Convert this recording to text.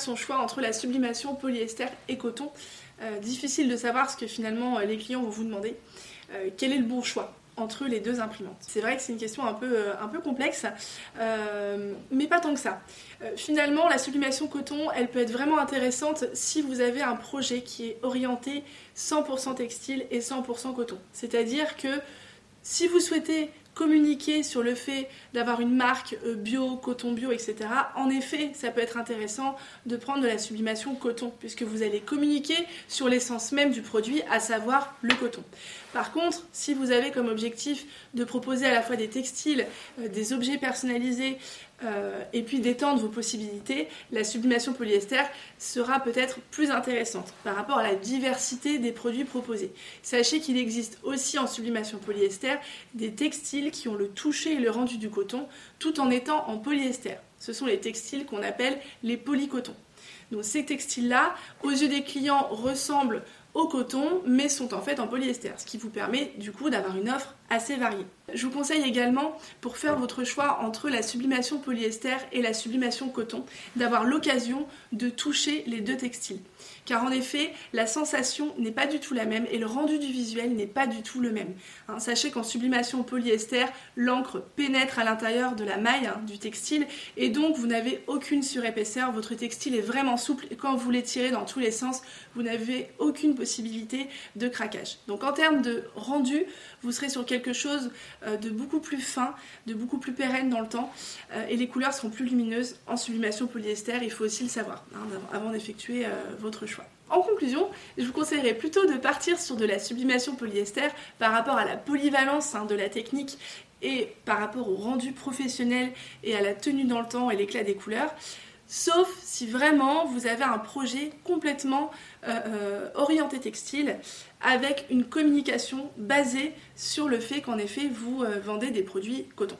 son choix entre la sublimation polyester et coton. difficile de savoir ce que finalement les clients vont vous demander. quel est le bon choix entre les deux imprimantes? C'est vrai que c'est une question un peu, euh, un peu complexe, euh, mais pas tant que ça. Euh, finalement, la sublimation coton, elle peut être vraiment intéressante si vous avez un projet qui est orienté 100% textile et 100% coton. C'est-à-dire que si vous souhaitez communiquer sur le fait d'avoir une marque bio, coton bio, etc., en effet, ça peut être intéressant de prendre de la sublimation coton, puisque vous allez communiquer sur l'essence même du produit, à savoir le coton. Par contre, si vous avez comme objectif de proposer à la fois des textiles, euh, des objets personnalisés euh, et puis d'étendre vos possibilités, la sublimation polyester sera peut-être plus intéressante par rapport à la diversité des produits proposés. Sachez qu'il existe aussi en sublimation polyester des textiles qui ont le toucher et le rendu du coton tout en étant en polyester. Ce sont les textiles qu'on appelle les polycotons. Donc ces textiles-là, aux yeux des clients, ressemblent coton, mais sont en fait en polyester, ce qui vous permet du coup d'avoir une offre assez variée. Je vous conseille également, pour faire votre choix entre la sublimation polyester et la sublimation coton, d'avoir l'occasion de toucher les deux textiles. Car en effet, la sensation n'est pas du tout la même et le rendu du visuel n'est pas du tout le même. Hein, sachez qu'en sublimation polyester, l'encre pénètre à l'intérieur de la maille hein, du textile et donc vous n'avez aucune surépaisseur. Votre textile est vraiment souple et quand vous l'étirez dans tous les sens, vous n'avez aucune possibilité de craquage. Donc en termes de rendu, vous serez sur quelque chose euh, de beaucoup plus fin, de beaucoup plus pérenne dans le temps euh, et les couleurs seront plus lumineuses en sublimation polyester, il faut aussi le savoir hein, avant d'effectuer euh, votre choix. En conclusion, je vous conseillerais plutôt de partir sur de la sublimation polyester par rapport à la polyvalence hein, de la technique et par rapport au rendu professionnel et à la tenue dans le temps et l'éclat des couleurs. Sauf si vraiment vous avez un projet complètement euh, euh, orienté textile avec une communication basée sur le fait qu'en effet vous euh, vendez des produits coton.